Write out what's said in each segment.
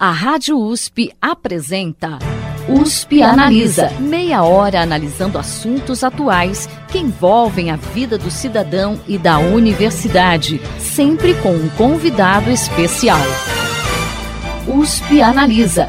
A Rádio USP apresenta USP Analisa. Meia hora analisando assuntos atuais que envolvem a vida do cidadão e da universidade, sempre com um convidado especial. USP Analisa.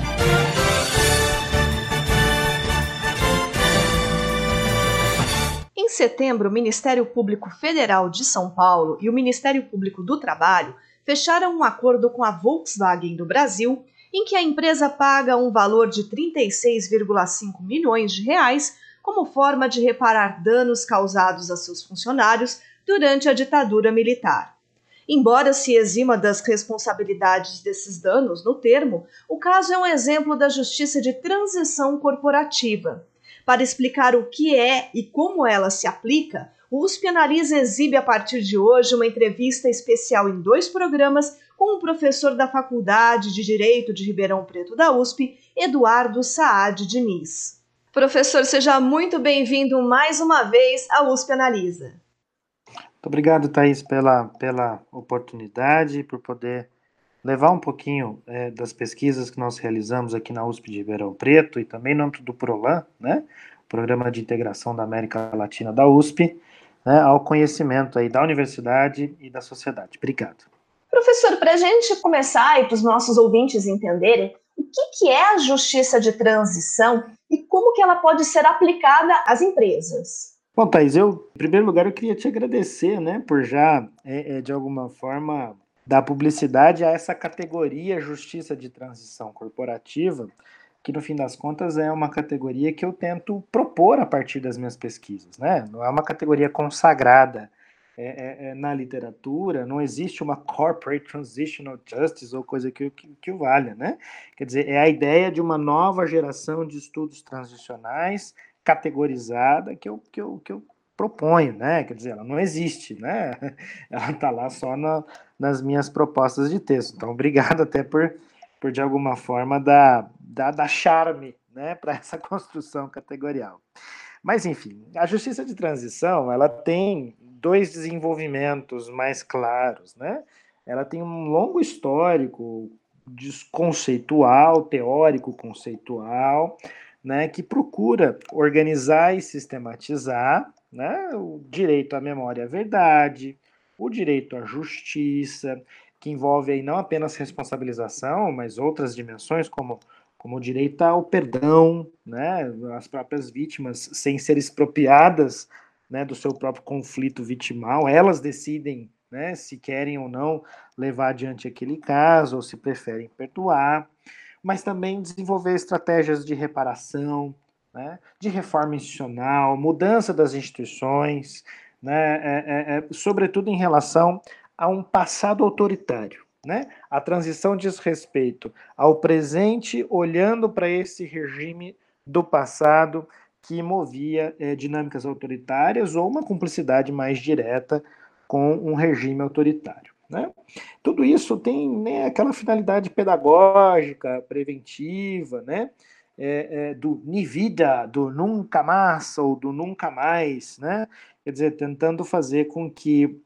Em setembro, o Ministério Público Federal de São Paulo e o Ministério Público do Trabalho fecharam um acordo com a Volkswagen do Brasil em que a empresa paga um valor de 36,5 milhões de reais como forma de reparar danos causados a seus funcionários durante a ditadura militar. Embora se exima das responsabilidades desses danos no termo, o caso é um exemplo da justiça de transição corporativa. Para explicar o que é e como ela se aplica, o USP Analisa exibe a partir de hoje uma entrevista especial em dois programas com o professor da Faculdade de Direito de Ribeirão Preto da USP, Eduardo Saad Diniz. Professor, seja muito bem-vindo mais uma vez à USP Analisa. Muito obrigado, Thaís, pela, pela oportunidade, por poder levar um pouquinho é, das pesquisas que nós realizamos aqui na USP de Ribeirão Preto e também no âmbito do PROLAN, né, Programa de Integração da América Latina da USP, né, ao conhecimento aí da universidade e da sociedade. Obrigado. Professor, para a gente começar e para os nossos ouvintes entenderem, o que, que é a justiça de transição e como que ela pode ser aplicada às empresas? Bom, Thais, eu, em primeiro lugar, eu queria te agradecer, né, por já, é, é, de alguma forma, dar publicidade a essa categoria justiça de transição corporativa, que no fim das contas é uma categoria que eu tento propor a partir das minhas pesquisas, né? Não é uma categoria consagrada é, é, é, na literatura, não existe uma corporate transitional justice ou coisa que, que, que valha, né? Quer dizer, é a ideia de uma nova geração de estudos transicionais categorizada que eu, que eu, que eu proponho, né? Quer dizer, ela não existe, né? Ela está lá só na, nas minhas propostas de texto. Então, obrigado até por, por de alguma forma, dar, dar, dar charme né, para essa construção categorial. Mas, enfim, a justiça de transição, ela tem dois desenvolvimentos mais claros, né? Ela tem um longo histórico conceitual, teórico conceitual, né, que procura organizar e sistematizar né, o direito à memória à verdade, o direito à justiça, que envolve aí não apenas responsabilização, mas outras dimensões como, como o direito ao perdão, né, as próprias vítimas sem ser expropriadas né, do seu próprio conflito vitimal, elas decidem né, se querem ou não levar adiante aquele caso, ou se preferem perdoar, mas também desenvolver estratégias de reparação, né, de reforma institucional, mudança das instituições, né, é, é, é, sobretudo em relação a um passado autoritário. Né? A transição diz respeito ao presente, olhando para esse regime do passado que movia é, dinâmicas autoritárias ou uma cumplicidade mais direta com um regime autoritário. Né? Tudo isso tem né, aquela finalidade pedagógica, preventiva, né? É, é, do ni vida, do nunca mais ou do nunca mais, né? quer dizer, tentando fazer com que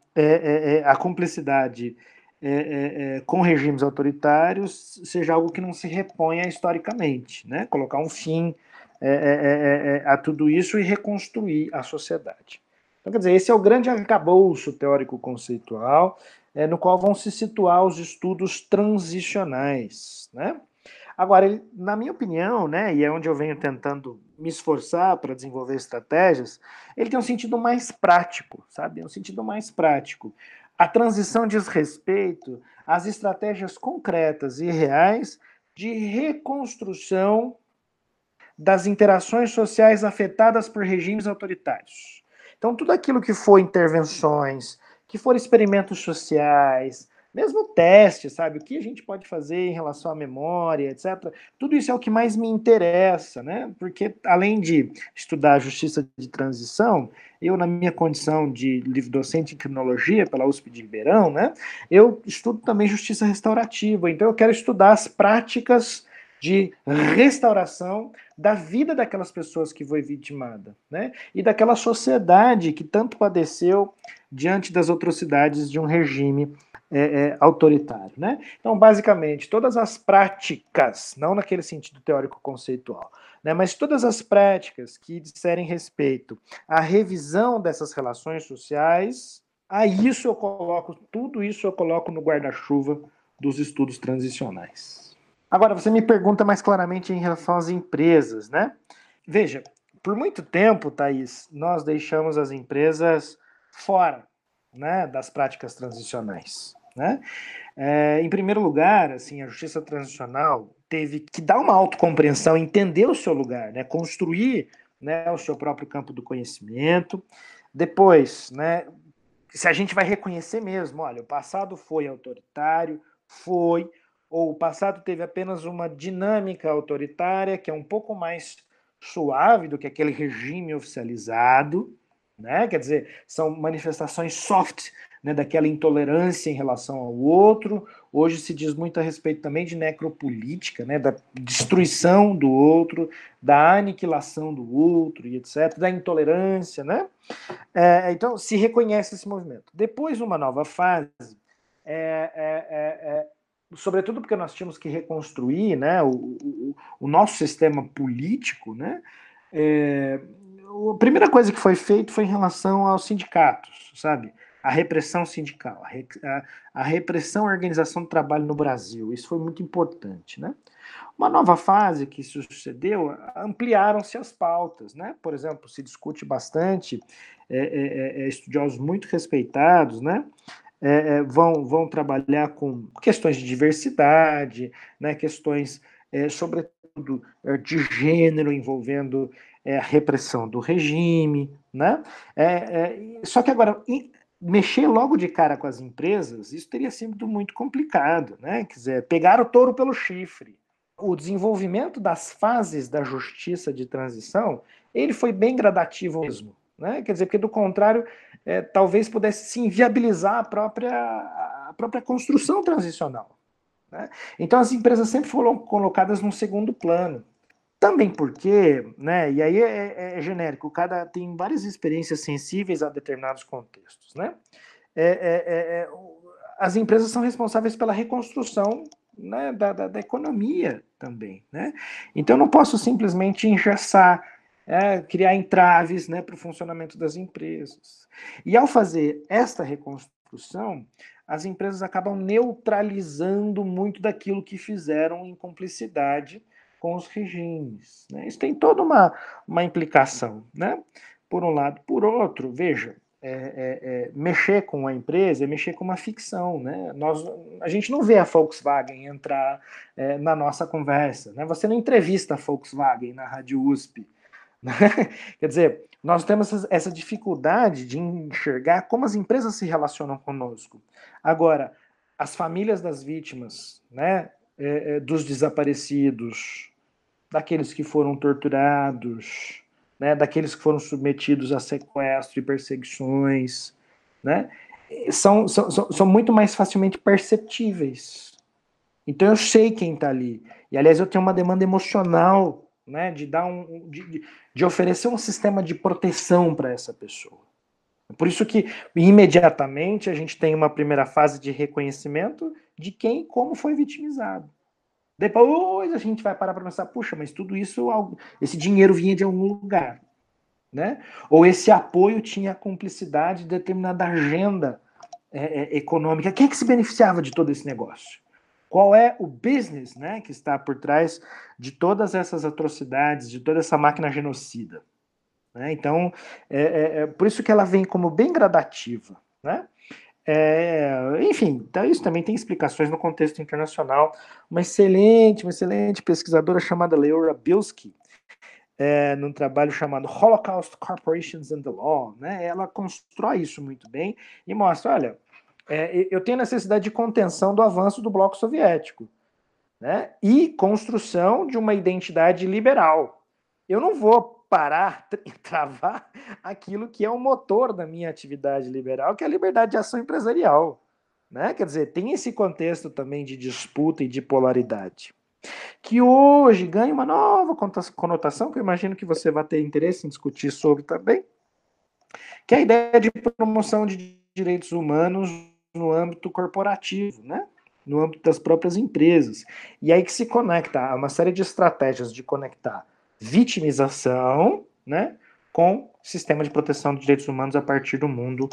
é, é cumplicidade com regimes autoritários seja algo que não se reponha historicamente, né? colocar um fim é é, é, é, a tudo isso e reconstruir a sociedade. Então, quer dizer, esse é o grande arcabouço teórico-conceitual é, no qual vão se situar os estudos transicionais. Né? Agora, na minha opinião, né, e é onde eu venho tentando me esforçar para desenvolver estratégias, ele tem um sentido mais prático, sabe? Um sentido mais prático. A transição diz respeito às estratégias concretas e reais de reconstrução das interações sociais afetadas por regimes autoritários. Então, tudo aquilo que for intervenções, que for experimentos sociais, mesmo teste, sabe? O que a gente pode fazer em relação à memória, etc. Tudo isso é o que mais me interessa, né? Porque além de estudar a justiça de transição, eu, na minha condição de livre docente em criminologia pela USP de Ribeirão, né? Eu estudo também justiça restaurativa. Então, eu quero estudar as práticas de restauração da vida daquelas pessoas que foi vitimada, né? E daquela sociedade que tanto padeceu diante das atrocidades de um regime é, é, autoritário. Né? Então, basicamente, todas as práticas, não naquele sentido teórico conceitual, né, mas todas as práticas que disserem respeito à revisão dessas relações sociais, a isso eu coloco, tudo isso eu coloco no guarda-chuva dos estudos transicionais. Agora, você me pergunta mais claramente em relação às empresas, né? Veja, por muito tempo, Thaís, nós deixamos as empresas fora né, das práticas transicionais. Né? É, em primeiro lugar, assim, a justiça transicional teve que dar uma autocompreensão, entender o seu lugar, né, construir né, o seu próprio campo do conhecimento. Depois, né, se a gente vai reconhecer mesmo, olha, o passado foi autoritário, foi, ou o passado teve apenas uma dinâmica autoritária que é um pouco mais suave do que aquele regime oficializado, né? Quer dizer, são manifestações soft né, daquela intolerância em relação ao outro. Hoje se diz muito a respeito também de necropolítica, né, da destruição do outro, da aniquilação do outro e etc., da intolerância. Né? É, então, se reconhece esse movimento. Depois, uma nova fase, é, é, é, é sobretudo porque nós tínhamos que reconstruir né, o, o, o nosso sistema político, né? A primeira coisa que foi feito foi em relação aos sindicatos, sabe? A repressão sindical, a, a, repressão à organização do trabalho no Brasil. Isso foi muito importante, né? Uma nova fase que sucedeu, ampliaram-se as pautas, né? Por exemplo, se discute bastante, é, é, é, é estudiosos muito respeitados, né? É, é, vão, vão trabalhar com questões de diversidade, né? Questões, sobretudo, de gênero envolvendo é, a repressão do regime, né? É, é, só que agora mexer logo de cara com as empresas, isso teria sido muito complicado, né? Quer dizer, pegar o touro pelo chifre. O desenvolvimento das fases da justiça de transição, ele foi bem gradativo mesmo, né? Quer dizer, porque do contrário, é, talvez pudesse se inviabilizar a própria, a própria construção transicional. Né? Então as empresas sempre foram colocadas num segundo plano. Também porque, né, e aí é, é, é, genérico, cada tem várias experiências sensíveis a determinados contextos, né? É, é, é, é as empresas são responsáveis pela reconstrução né, da, da, da, economia também, né? Então eu não posso simplesmente engessar, criar entraves né, para o funcionamento das empresas. E ao fazer esta reconstrução, as empresas acabam neutralizando muito daquilo que fizeram em cumplicidade com os regimes. Né? Isso tem toda uma, uma implicação, né? por um lado. Por outro, veja, é, é, é, mexer com a empresa é mexer com uma ficção. Né? Nós, a gente não vê a Volkswagen entrar é, na nossa conversa. Né? Você não entrevista a Volkswagen na Rádio USP. Né? Quer dizer, nós temos essa, dificuldade de enxergar como as empresas se relacionam conosco. Agora, as famílias das vítimas, né, é, é dos desaparecidos, daqueles que foram torturados, né, daqueles que foram submetidos a sequestro e perseguições, né, são, são, são muito mais facilmente perceptíveis. Então eu sei quem está ali. E aliás, eu tenho uma demanda emocional né, de dar um. de, de oferecer um sistema de proteção para essa pessoa. Por isso que imediatamente a gente tem uma primeira fase de reconhecimento de quem e como foi vitimizado. Depois a gente vai parar para pensar, puxa, mas tudo isso, esse dinheiro vinha de algum lugar, né? Ou esse apoio tinha cumplicidade de determinada agenda é, é, econômica. Quem é que se beneficiava de todo esse negócio? Qual é o business, né, que está por trás de todas essas atrocidades, de toda essa máquina genocida? Né? Então, é, é, é por isso que ela vem como bem gradativa, né? É, enfim, então isso também tem explicações no contexto internacional. Uma excelente, uma excelente pesquisadora chamada Leora Bilski, é, num trabalho chamado Holocaust Corporations and the Law, né, ela constrói isso muito bem e mostra, olha, é, eu tenho necessidade de contenção do avanço do bloco soviético, né, e construção de uma identidade liberal. Eu não vou parar, travar aquilo que é o motor da minha atividade liberal, que é a liberdade de ação empresarial. Né? Quer dizer, tem esse contexto também de disputa e de polaridade. Que hoje ganha uma nova conotação, que eu imagino que você vai ter interesse em discutir sobre também, que é a ideia de promoção de direitos humanos no âmbito corporativo, né? no âmbito das próprias empresas. E aí que se conecta a uma série de estratégias de conectar vitimização né, com sistema de proteção dos direitos humanos a partir do mundo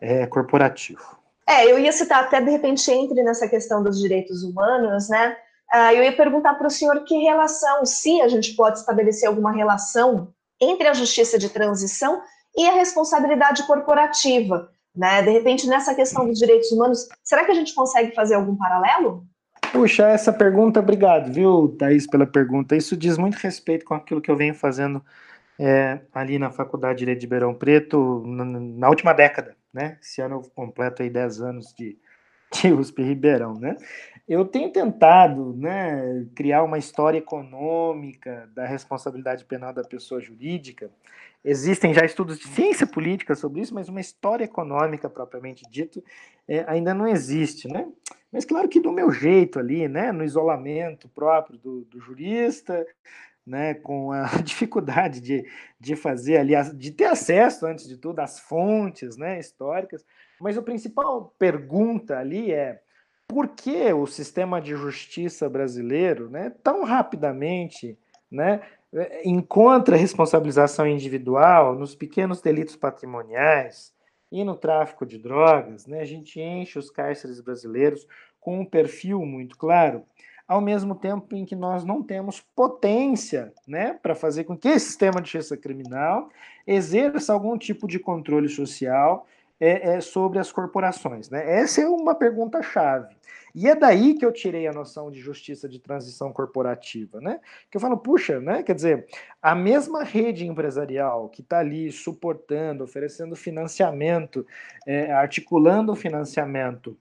é, corporativo. É, eu ia citar até de repente entre nessa questão dos direitos humanos, né? Uh, eu ia perguntar para o senhor que relação, se a gente pode estabelecer alguma relação entre a justiça de transição e a responsabilidade corporativa, né? De repente, nessa questão dos direitos humanos, será que a gente consegue fazer algum paralelo? Puxa, essa pergunta, obrigado, viu, Thaís, pela pergunta. Isso diz muito respeito com aquilo que eu venho fazendo é, ali na Faculdade de Direito de Ribeirão Preto na, na, última década, né? Esse ano eu completo aí 10 anos de, de USP Ribeirão, né? Eu tenho tentado né, criar uma história econômica da responsabilidade penal da pessoa jurídica. Existem já estudos de ciência política sobre isso, mas uma história econômica propriamente dito é, ainda não existe, né? Mas claro que do meu jeito ali, né, no isolamento próprio do, do jurista, né, com a dificuldade de, de fazer ali, de ter acesso, antes de tudo, às fontes né, históricas. Mas a principal pergunta ali é por que o sistema de justiça brasileiro né, tão rapidamente né, encontra responsabilização individual nos pequenos delitos patrimoniais e no tráfico de drogas, né, a gente enche os cárceres brasileiros com um perfil muito claro, ao mesmo tempo em que nós não temos potência né, para fazer com que esse sistema de justiça criminal exerça algum tipo de controle social é, é, sobre as corporações. Né? Essa é uma pergunta-chave. E é daí que eu tirei a noção de justiça de transição corporativa, né? Que eu falo, puxa, né? Quer dizer, a mesma rede empresarial que está ali suportando, oferecendo financiamento, é, articulando o financiamento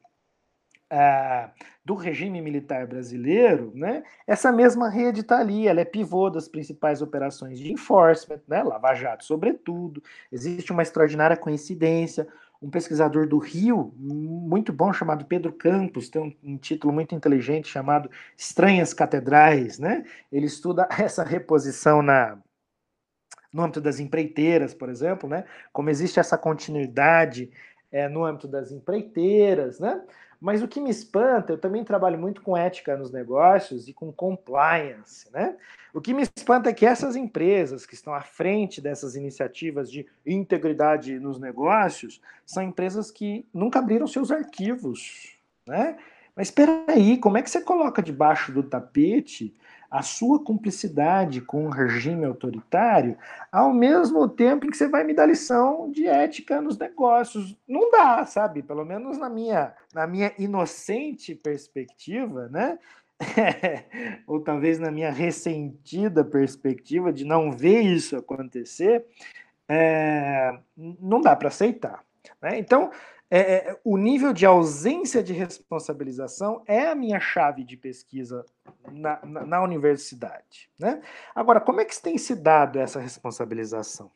é, do regime militar brasileiro, né? Essa mesma rede está ali, ela é pivô das principais operações de enforcement, né? Lava Jato, sobretudo. Existe uma extraordinária coincidência um pesquisador do Rio, muito bom, chamado Pedro Campos, tem um, um, título muito inteligente chamado Estranhas Catedrais, né? Ele estuda essa reposição na no âmbito das empreiteiras, por exemplo, né? Como existe essa continuidade é, no âmbito das empreiteiras, né? Mas o que me espanta, eu também trabalho muito com ética nos negócios e com compliance, né? O que me espanta é que essas empresas que estão à frente dessas iniciativas de integridade nos negócios são empresas que nunca abriram seus arquivos, né? Mas espera aí, como é que você coloca debaixo do tapete a sua cumplicidade com o regime autoritário, ao mesmo tempo em que você vai me dar lição de ética nos negócios. Não dá, sabe? Pelo menos na minha, na minha inocente perspectiva, né? ou talvez na minha ressentida perspectiva de não ver isso acontecer, é, não dá para aceitar. Né? Então, é, é, o nível de ausência de responsabilização é a minha chave de pesquisa na, na, na universidade. Né? Agora, como é que tem se dado essa responsabilização?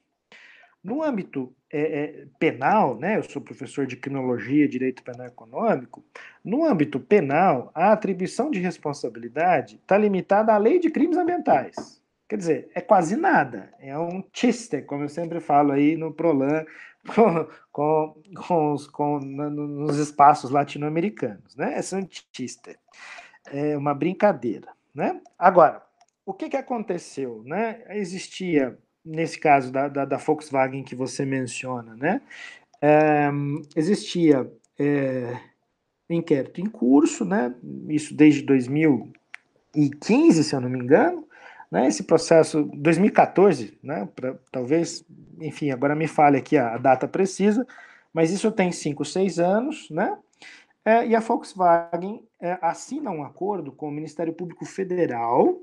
No âmbito é, é, penal, né, eu sou professor de criminologia e direito penal econômico, no âmbito penal, a atribuição de responsabilidade está limitada à lei de crimes ambientais. Quer dizer, é quase nada. É um chiste, como eu sempre falo aí no Prolan, com, com, com, os, com nos espaços latino-americanos, né? É santista. É uma brincadeira, né? Agora, o que, que aconteceu, né? Existia, nesse caso da, da, da Volkswagen que você menciona, né? É, existia é, inquérito em curso, né? Isso desde 2015, se eu não me engano, né, esse processo, 2014, né, pra, talvez, enfim, agora me fale aqui a, a data precisa, mas isso tem 5, 6 anos, né? É, e a Volkswagen é, assina um acordo com o Ministério Público Federal,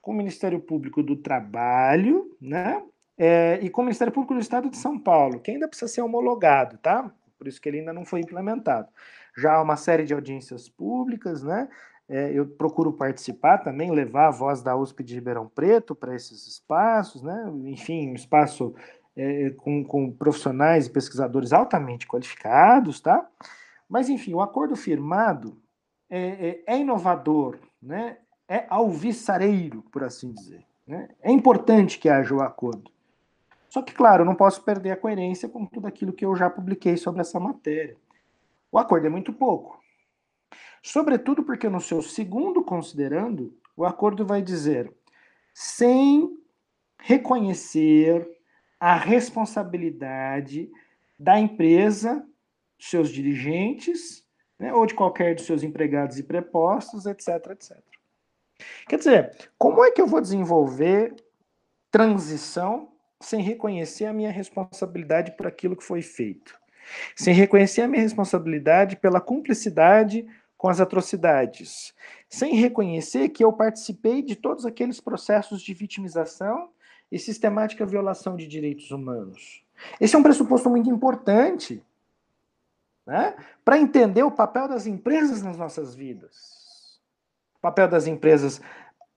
com o Ministério Público do Trabalho, né? É, e com o Ministério Público do Estado de São Paulo, que ainda precisa ser homologado, tá? Por isso que ele ainda não foi implementado. Já há uma série de audiências públicas, né? É, eu procuro participar também, levar a voz da USP de Ribeirão Preto para esses espaços, né? enfim, um espaço é, com, com, profissionais e pesquisadores altamente qualificados, tá? Mas, enfim, o acordo firmado é, é, é inovador, né? é alvissareiro, por assim dizer. Né? É importante que haja o acordo. Só que, claro, eu não posso perder a coerência com tudo aquilo que eu já publiquei sobre essa matéria. o acordo é muito pouco. Sobretudo porque no seu segundo considerando, o acordo vai dizer sem reconhecer a responsabilidade da empresa, seus dirigentes, né, ou de qualquer dos seus empregados e prepostos, etc, etc. Quer dizer, como é que eu vou desenvolver transição sem reconhecer a minha responsabilidade por aquilo que foi feito? Sem reconhecer a minha responsabilidade pela cumplicidade com as atrocidades, sem reconhecer que eu participei de todos aqueles processos de vitimização e sistemática violação de direitos humanos. Esse é um pressuposto muito importante né, para entender o papel das empresas nas nossas vidas. O papel das empresas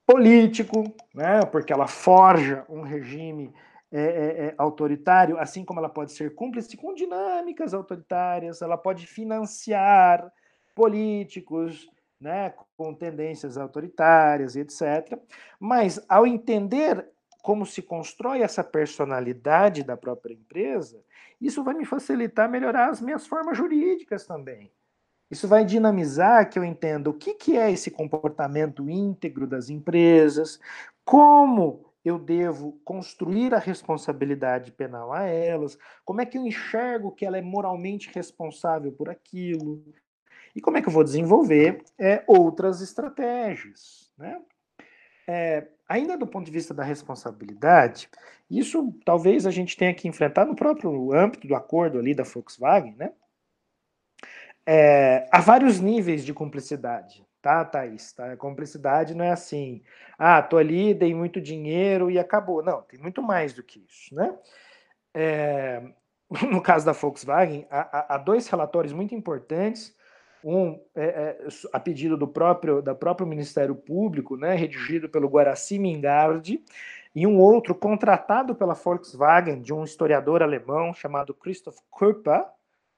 político, né, porque ela forja um regime é, é, é, autoritário, assim como ela pode ser cúmplice com dinâmicas autoritárias, ela pode financiar políticos, né, com tendências autoritárias, etc. Mas ao entender como se constrói essa personalidade da própria empresa, isso vai me facilitar melhorar as minhas formas jurídicas também. Isso vai dinamizar que eu entenda o que, que é esse comportamento íntegro das empresas, como eu devo construir a responsabilidade penal a elas, como é que eu enxergo que ela é moralmente responsável por aquilo, e como é que eu vou desenvolver é, outras estratégias. Né? É, ainda do ponto de vista da responsabilidade, isso talvez a gente tenha que enfrentar no próprio âmbito do acordo ali da Volkswagen, né? É, há vários níveis de cumplicidade, tá, Thaís? Tá? Cumplicidade não é assim, ah, tô ali, dei muito dinheiro e acabou. Não, tem muito mais do que isso, né? É, no caso da Volkswagen, há, há dois relatórios muito importantes um é, é, a pedido do próprio, da próprio Ministério Público, né, redigido pelo Guaraci Mingardi, e um outro contratado pela Volkswagen, de um historiador alemão chamado Christoph Kurpa,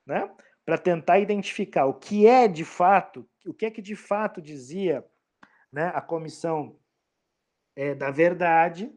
né, para tentar identificar o que é de fato, o que é que de fato dizia né, a comissão é, da verdade.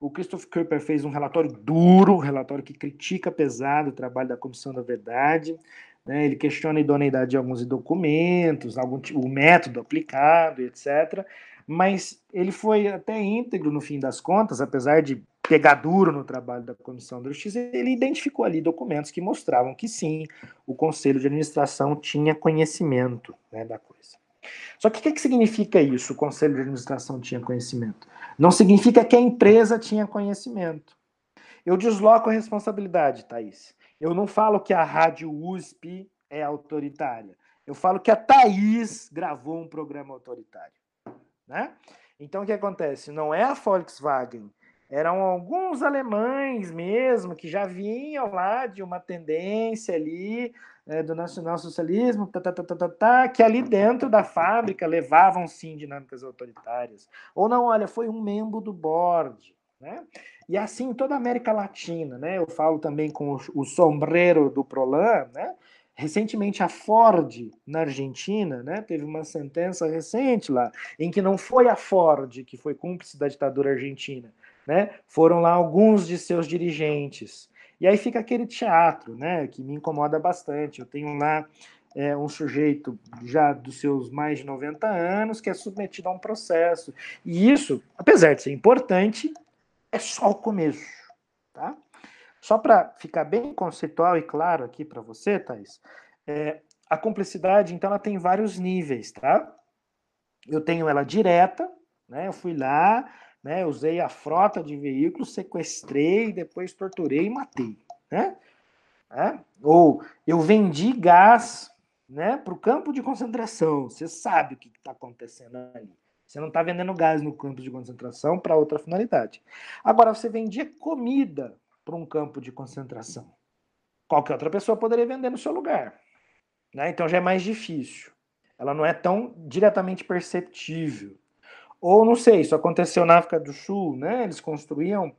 O Christoph Kurper fez um relatório duro, um relatório que critica pesado o trabalho da comissão da verdade, né? Ele questiona a idoneidade de alguns documentos, algum, o método aplicado, etc. Mas ele foi até íntegro no fim das contas, apesar de pegar duro no trabalho da Comissão da Justiça, ele identificou ali documentos que mostravam que sim, o Conselho de Administração tinha conhecimento né, da coisa. Só que o que, que significa isso? O Conselho de Administração tinha conhecimento? Não significa que a empresa tinha conhecimento. Eu desloco a responsabilidade, Thaís. Eu não falo que a Rádio USP é autoritária. Eu falo que a Thaís gravou um programa autoritário. Né? Então, o que acontece? Não é a Volkswagen, eram alguns alemães mesmo que já vinham lá de uma tendência ali é, do nacionalsocialismo, tá, tá, tá, tá, tá, tá, que ali dentro da fábrica levavam sim dinâmicas autoritárias. Ou não, olha, foi um membro do board. Né? E assim toda a América Latina, né? Eu falo também com o, o sombreiro do Prolan, né? Recentemente a Ford na Argentina, né, teve uma sentença recente lá em que não foi a Ford que foi cúmplice da ditadura argentina, né? Foram lá alguns de seus dirigentes. E aí fica aquele teatro, né, que me incomoda bastante. Eu tenho lá é, um sujeito já dos seus mais de 90 anos que é submetido a um processo. E isso, apesar de ser importante, é só o começo, tá? Só para ficar bem conceitual e claro aqui para você, Thais, é, a cumplicidade, então, ela tem vários níveis, tá? Eu tenho ela direta, né? Eu fui lá, né? Usei a frota de veículos, sequestrei, depois torturei e matei, né? É? Ou eu vendi gás, né? Para o campo de concentração. Você sabe o que está acontecendo ali. Você não está vendendo gás no campo de concentração para outra finalidade. Agora, você vendia comida para um campo de concentração. Qualquer outra pessoa poderia vender no seu lugar. Né? Então já é mais difícil. Ela não é tão diretamente perceptível. Ou não sei, isso aconteceu na África do Sul, né? Eles construíam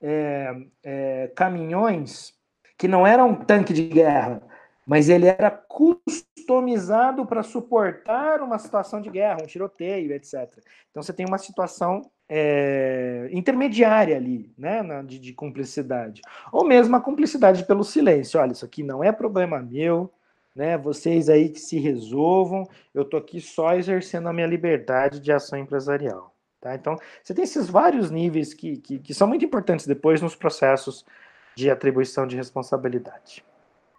é, é, caminhões que não eram um tanque de guerra, mas ele era customizado para suportar uma situação de guerra, um tiroteio, etc. Então você tem uma situação é, intermediária ali, né, de, de, cumplicidade. Ou mesmo a cumplicidade pelo silêncio. Olha, isso aqui não é problema meu, né? Vocês aí que se resolvam, eu tô aqui só exercendo a minha liberdade de ação empresarial. Tá? Então, você tem esses vários níveis que, que, que são muito importantes depois nos processos de atribuição de responsabilidade.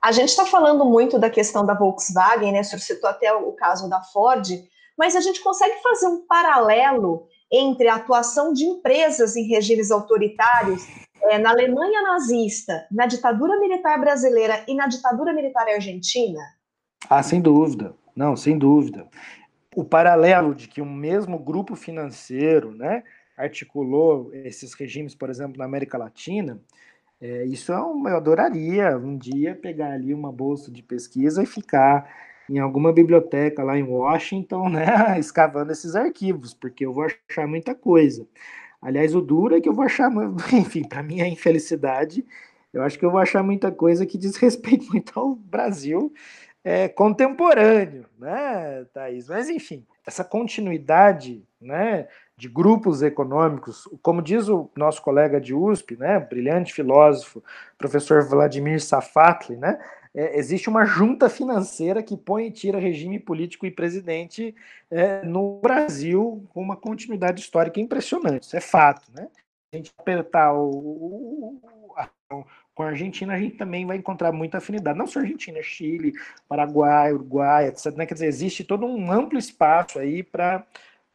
A gente está falando muito da questão da Volkswagen, né? O senhor citou até o caso da Ford, mas a gente consegue fazer um paralelo entre a atuação de empresas em regimes autoritários é, na Alemanha nazista, na ditadura militar brasileira e na ditadura militar argentina? Ah, sem dúvida. Não, sem dúvida. O paralelo de que um mesmo grupo financeiro né, articulou esses regimes, por exemplo, na América Latina, é, isso é uma, eu adoraria um dia pegar ali uma bolsa de pesquisa e ficar em alguma biblioteca lá em Washington, né, escavando esses arquivos, porque eu vou achar muita coisa. Aliás, o duro é que eu vou achar, enfim, para minha infelicidade, eu acho que eu vou achar muita coisa que diz respeito muito ao Brasil é, contemporâneo, né, Thaís? Mas, enfim, essa continuidade, né, de grupos econômicos, como diz o nosso colega de USP, né, brilhante filósofo, professor Vladimir Safatli, né, é, existe uma junta financeira que põe e tira regime político e presidente é, no Brasil com uma continuidade histórica impressionante. Isso é fato, né? A gente apertar o, o, a, com a Argentina, a gente também vai encontrar muita afinidade. Não só Argentina, Chile, Paraguai, Uruguai, etc. Né? Quer dizer, existe todo um amplo espaço aí para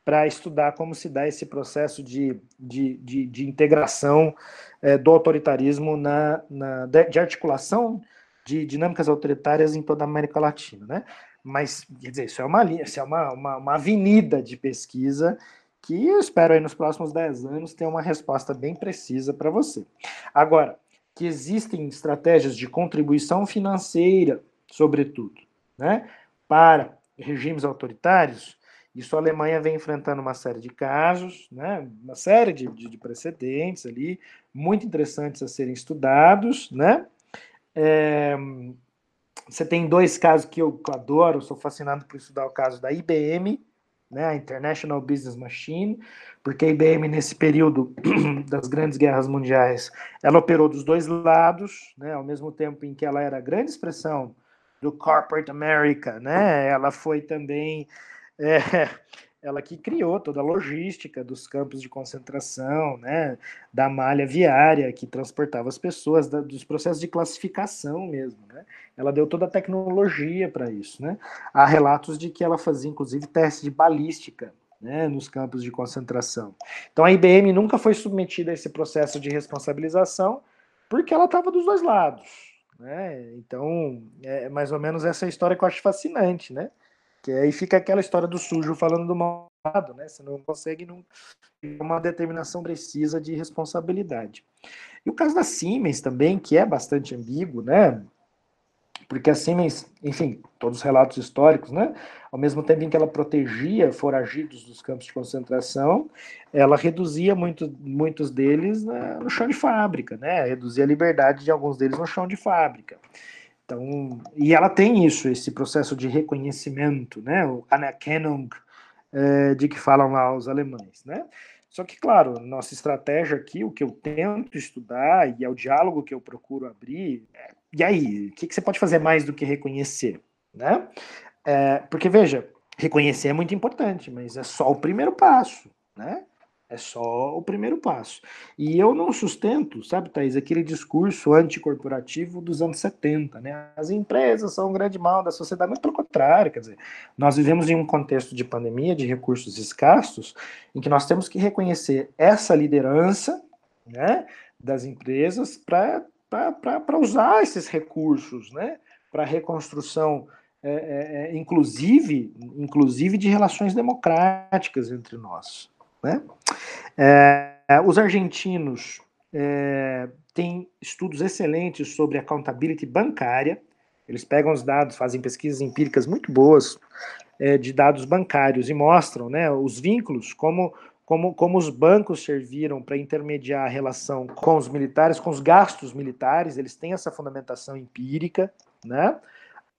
para estudar como se dá esse processo de, de, de, de integração é, do autoritarismo na, na, de articulação de dinâmicas autoritárias em toda a América Latina, né? Mas, quer dizer, isso é uma linha, isso é uma, uma, uma avenida de pesquisa que eu espero aí nos próximos 10 anos ter uma resposta bem precisa para você. Agora, que existem estratégias de contribuição financeira, sobretudo, né, para regimes autoritários, isso a Alemanha vem enfrentando uma série de casos, né, uma série de, de, de precedentes ali, muito interessantes a serem estudados, né, é, você tem dois casos que eu, adoro, sou fascinado por estudar o caso da IBM, né, a International Business Machine, porque a IBM, nesse período das grandes guerras mundiais, ela operou dos dois lados, né, ao mesmo tempo em que ela era a grande expressão do corporate America, né, ela foi também é, ela que criou toda a logística dos campos de concentração, né, da malha viária que transportava as pessoas, da, dos processos de classificação mesmo, né? Ela deu toda a tecnologia para isso, né? Há relatos de que ela fazia inclusive testes de balística, né, nos campos de concentração. Então a IBM nunca foi submetida a esse processo de responsabilização porque ela estava dos dois lados, né? Então é mais ou menos essa história que eu acho fascinante, né? Que aí fica aquela história do sujo falando do malvado, né? Você não consegue não, uma determinação precisa de responsabilidade. E o caso da Siemens também, que é bastante ambíguo, né? Porque a Siemens, enfim, todos os relatos históricos, né? Ao mesmo tempo em que ela protegia foragidos dos campos de concentração, ela reduzia muito, muitos deles no chão de fábrica, né? Reduzia a liberdade de alguns deles no chão de fábrica. Então, e ela tem isso, esse processo de reconhecimento, né? O Anerkennung, é, de que falam lá os alemães, né? Só que, claro, nossa estratégia aqui, o que eu tento estudar e é o diálogo que eu procuro abrir, é, e aí, o que, que, você pode fazer mais do que reconhecer, né? É, porque, veja, reconhecer é muito importante, mas é só o primeiro passo, né? É só o primeiro passo. E eu não sustento, sabe, Thaís, aquele discurso anticorporativo dos anos 70, né? As empresas são um grande mal da sociedade, muito pelo contrário, quer dizer, nós vivemos em um contexto de pandemia, de recursos escassos, em que nós temos que reconhecer essa liderança, né, das empresas para usar esses recursos, né, para reconstrução é, é, inclusive, inclusive de relações democráticas entre nós. Né? É, os argentinos é, têm estudos excelentes sobre accountability bancária. Eles pegam os dados, fazem pesquisas empíricas muito boas é, de dados bancários e mostram né, os vínculos, como, como, como os bancos serviram para intermediar a relação com os militares, com os gastos militares. Eles têm essa fundamentação empírica. Né?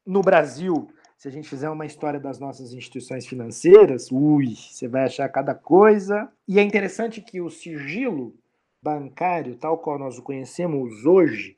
No Brasil, se a gente fizer uma história das nossas instituições financeiras, ui, você vai achar cada coisa. E é interessante que o sigilo bancário, tal qual nós o conhecemos hoje,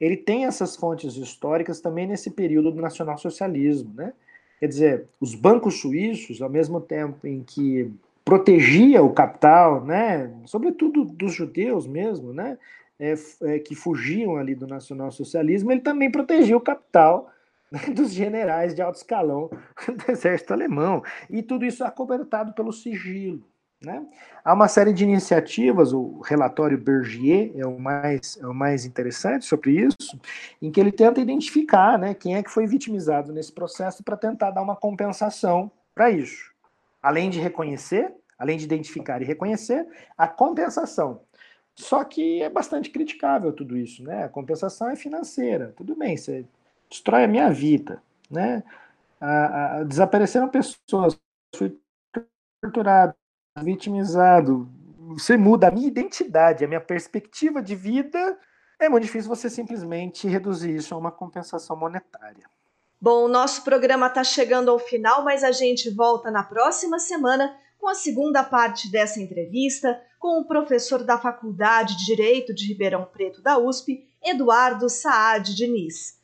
ele tem essas fontes históricas também nesse período do nacionalsocialismo, né? Quer dizer, os bancos suíços, ao mesmo tempo em que protegia o capital, né, sobretudo dos judeus mesmo, né, é, é, que fugiam ali do nacionalsocialismo, ele também protegia o capital dos generais de alto escalão do exército alemão. E tudo isso acobertado pelo sigilo. Né? Há uma série de iniciativas, o relatório Bergier é o mais, é o mais interessante sobre isso, em que ele tenta identificar né, quem é que foi vitimizado nesse processo para tentar dar uma compensação para isso. Além de reconhecer, além de identificar e reconhecer, a compensação. Só que é bastante criticável tudo isso, né? A compensação é financeira. Tudo bem, você destrói a minha vida, né? Desapareceram pessoas, fui torturado, vitimizado. Você muda a minha identidade, a minha perspectiva de vida. É muito difícil você simplesmente reduzir isso a uma compensação monetária. Bom, nosso programa está chegando ao final, mas a gente volta na próxima semana com a segunda parte dessa entrevista com o professor da Faculdade de Direito de Ribeirão Preto da USP, Eduardo Saad Diniz.